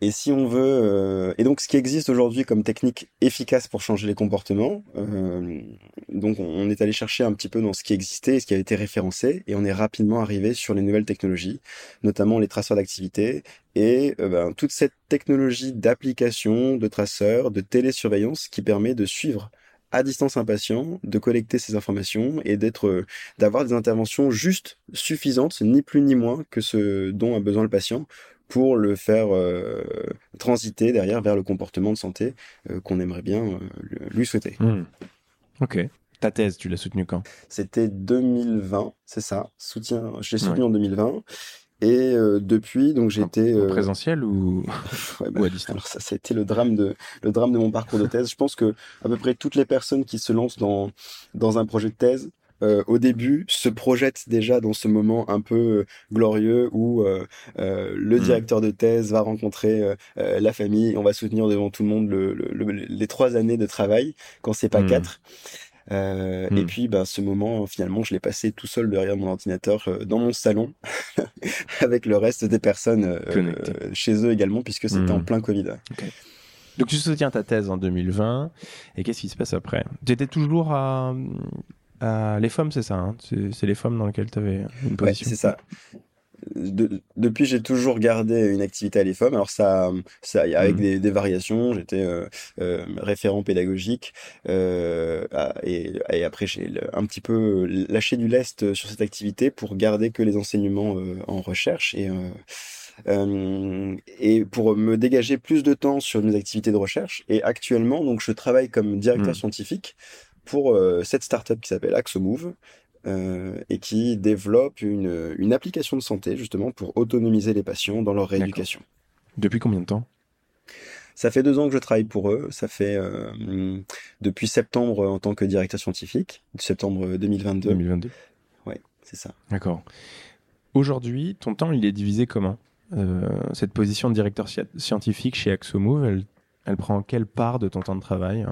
Et si on veut, euh, et donc ce qui existe aujourd'hui comme technique efficace pour changer les comportements, euh, donc on est allé chercher un petit peu dans ce qui existait et ce qui a été référencé, et on est rapidement arrivé sur les nouvelles technologies, notamment les traceurs d'activité et euh, ben, toute cette technologie d'application, de traceurs, de télésurveillance qui permet de suivre à distance un patient, de collecter ces informations et d'être, d'avoir des interventions juste suffisantes, ni plus ni moins que ce dont a besoin le patient pour le faire euh, transiter derrière vers le comportement de santé euh, qu'on aimerait bien euh, lui souhaiter. Hmm. Ok. Ta thèse, tu l'as soutenue quand? C'était 2020, c'est ça. Soutien, je l'ai soutenu en 2020. Et depuis, donc j'étais euh... présentiel ou... ouais, bah, ou à distance? Alors ça, c'était le drame de le drame de mon parcours de thèse. Je pense que à peu près toutes les personnes qui se lancent dans dans un projet de thèse euh, au début se projette déjà dans ce moment un peu euh, glorieux où euh, le hmm. directeur de thèse va rencontrer la famille, on va soutenir devant tout le monde le, les trois années de travail quand c'est pas hmm. quatre. Euh, Et hmm. puis, ben, ce moment, finalement, je l'ai passé tout seul derrière mon ordinateur dans mon salon, avec le reste des personnes chez eux également, puisque c'était en plein Covid. Donc, tu soutiens ta thèse en 2020, et qu'est-ce qui se passe après? Tu étais toujours à, euh, les femmes, c'est ça. Hein c'est les femmes dans lesquelles tu avais une position. c'est ça. depuis, j'ai toujours gardé une activité à les femmes. Alors ça, ça avec mmh. des, des, variations. J'étais euh, euh, référent pédagogique euh, et, et, après j'ai un petit peu lâché du lest sur cette activité pour garder que les enseignements en recherche et euh, et pour me dégager plus de temps sur mes activités de recherche. Et actuellement, donc, je travaille comme directeur mmh. scientifique pour euh, cette startup qui s'appelle AxoMove euh, et qui développe une, une, application de santé justement pour autonomiser les patients dans leur rééducation. Depuis combien de temps? Ça fait deux ans que je travaille pour eux. Ça fait euh, depuis septembre en tant que directeur scientifique, septembre 2022. 2022. Ouais, c'est ça. D'accord. Aujourd'hui, ton temps, il est divisé comment? Euh, Cette position de directeur scientifique chez AxoMove, elle elle prend quelle part de ton temps de travail?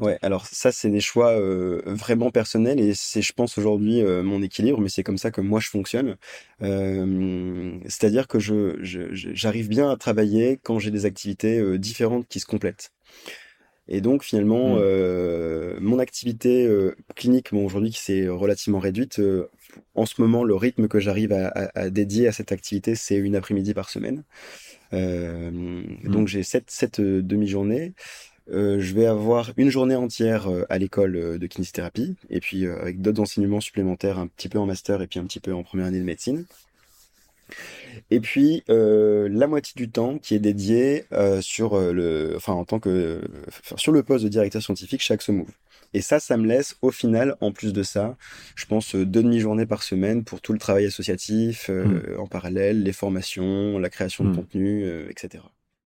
Ouais, alors ça c'est des choix euh, vraiment personnels et c'est je pense aujourd'hui euh, mon équilibre, mais c'est comme ça que moi je fonctionne. Euh, c'est-à-dire que je j'arrive bien à travailler quand j'ai des activités différentes qui se complètent. Et donc finalement, mmh. mon activité clinique, bon, aujourd'hui qui s'est relativement réduite, en ce moment le rythme que j'arrive à, à, dédier à cette activité, c'est une après-midi par semaine. Mmh. Donc j'ai sept, sept demi-journées. Euh, je vais avoir une journée entière à l'école de kinésithérapie et puis avec d'autres enseignements supplémentaires, un petit peu en master et puis un petit peu en première année de médecine. Et puis la moitié du temps qui est dédié sur le, enfin en tant que sur le poste de directeur scientifique chez AxoMove. Et ça, ça me laisse au final, en plus de ça, je pense deux demi-journées par semaine pour tout le travail associatif euh, hmm. en parallèle, les formations, la création de hmm. contenu, euh, etc.